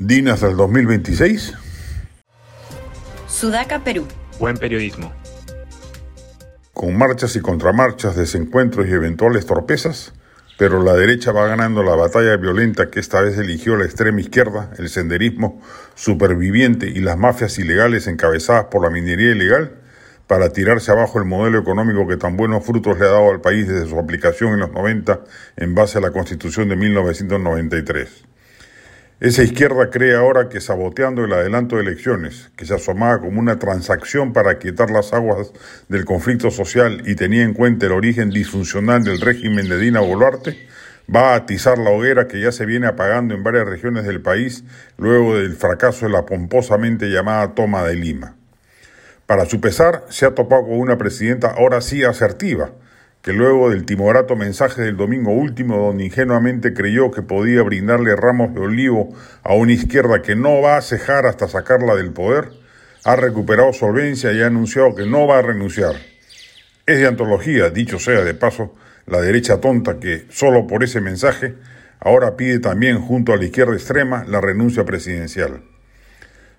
DINAS del 2026. Sudaca, Perú. Buen periodismo. Con marchas y contramarchas, desencuentros y eventuales torpezas, pero la derecha va ganando la batalla violenta que esta vez eligió la extrema izquierda, el senderismo superviviente y las mafias ilegales encabezadas por la minería ilegal para tirarse abajo el modelo económico que tan buenos frutos le ha dado al país desde su aplicación en los 90 en base a la Constitución de 1993. Esa izquierda cree ahora que saboteando el adelanto de elecciones, que se asomaba como una transacción para quitar las aguas del conflicto social y tenía en cuenta el origen disfuncional del régimen de Dina Boluarte, va a atizar la hoguera que ya se viene apagando en varias regiones del país luego del fracaso de la pomposamente llamada toma de Lima. Para su pesar, se ha topado con una presidenta ahora sí asertiva, que luego del timorato mensaje del domingo último, donde ingenuamente creyó que podía brindarle ramos de olivo a una izquierda que no va a cejar hasta sacarla del poder, ha recuperado solvencia y ha anunciado que no va a renunciar. Es de antología, dicho sea de paso, la derecha tonta que, solo por ese mensaje, ahora pide también junto a la izquierda extrema la renuncia presidencial.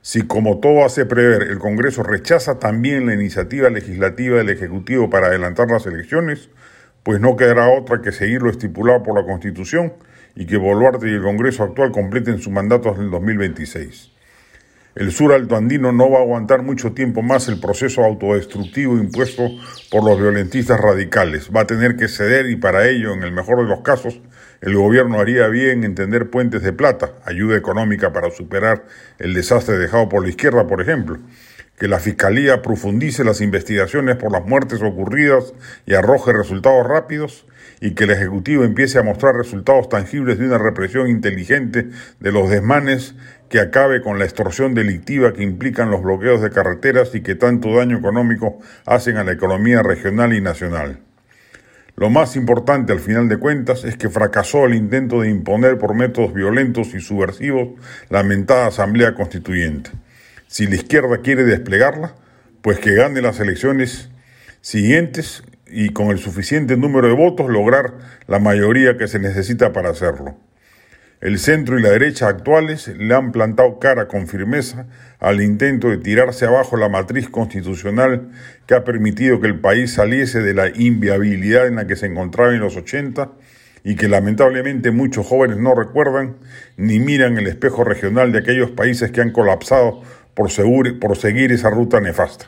Si, como todo hace prever, el Congreso rechaza también la iniciativa legislativa del Ejecutivo para adelantar las elecciones, pues no quedará otra que seguir lo estipulado por la Constitución y que Boluarte y el Congreso actual completen su mandato hasta el 2026. El sur altoandino no va a aguantar mucho tiempo más el proceso autodestructivo impuesto por los violentistas radicales. Va a tener que ceder y para ello, en el mejor de los casos, el gobierno haría bien en tender puentes de plata, ayuda económica para superar el desastre dejado por la izquierda, por ejemplo. Que la Fiscalía profundice las investigaciones por las muertes ocurridas y arroje resultados rápidos y que el Ejecutivo empiece a mostrar resultados tangibles de una represión inteligente de los desmanes que acabe con la extorsión delictiva que implican los bloqueos de carreteras y que tanto daño económico hacen a la economía regional y nacional. Lo más importante al final de cuentas es que fracasó el intento de imponer por métodos violentos y subversivos la mentada Asamblea Constituyente. Si la izquierda quiere desplegarla, pues que gane las elecciones siguientes y con el suficiente número de votos lograr la mayoría que se necesita para hacerlo. El centro y la derecha actuales le han plantado cara con firmeza al intento de tirarse abajo la matriz constitucional que ha permitido que el país saliese de la inviabilidad en la que se encontraba en los 80 y que lamentablemente muchos jóvenes no recuerdan ni miran el espejo regional de aquellos países que han colapsado por, por seguir esa ruta nefasta.